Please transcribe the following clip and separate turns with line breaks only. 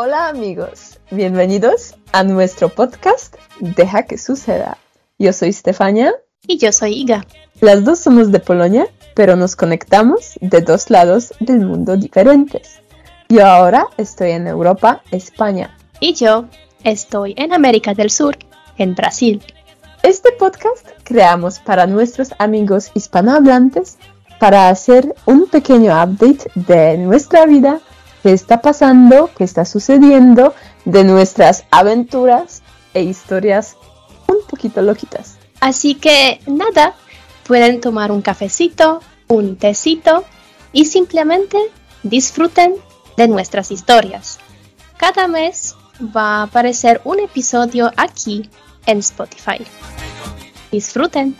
Hola amigos, bienvenidos a nuestro podcast Deja que suceda. Yo soy Stefania.
Y yo soy Iga.
Las dos somos de Polonia, pero nos conectamos de dos lados del mundo diferentes. Yo ahora estoy en Europa, España.
Y yo estoy en América del Sur, en Brasil.
Este podcast creamos para nuestros amigos hispanohablantes para hacer un pequeño update de nuestra vida qué está pasando, qué está sucediendo, de nuestras aventuras e historias un poquito loquitas.
Así que nada, pueden tomar un cafecito, un tecito y simplemente disfruten de nuestras historias. Cada mes va a aparecer un episodio aquí en Spotify. Disfruten.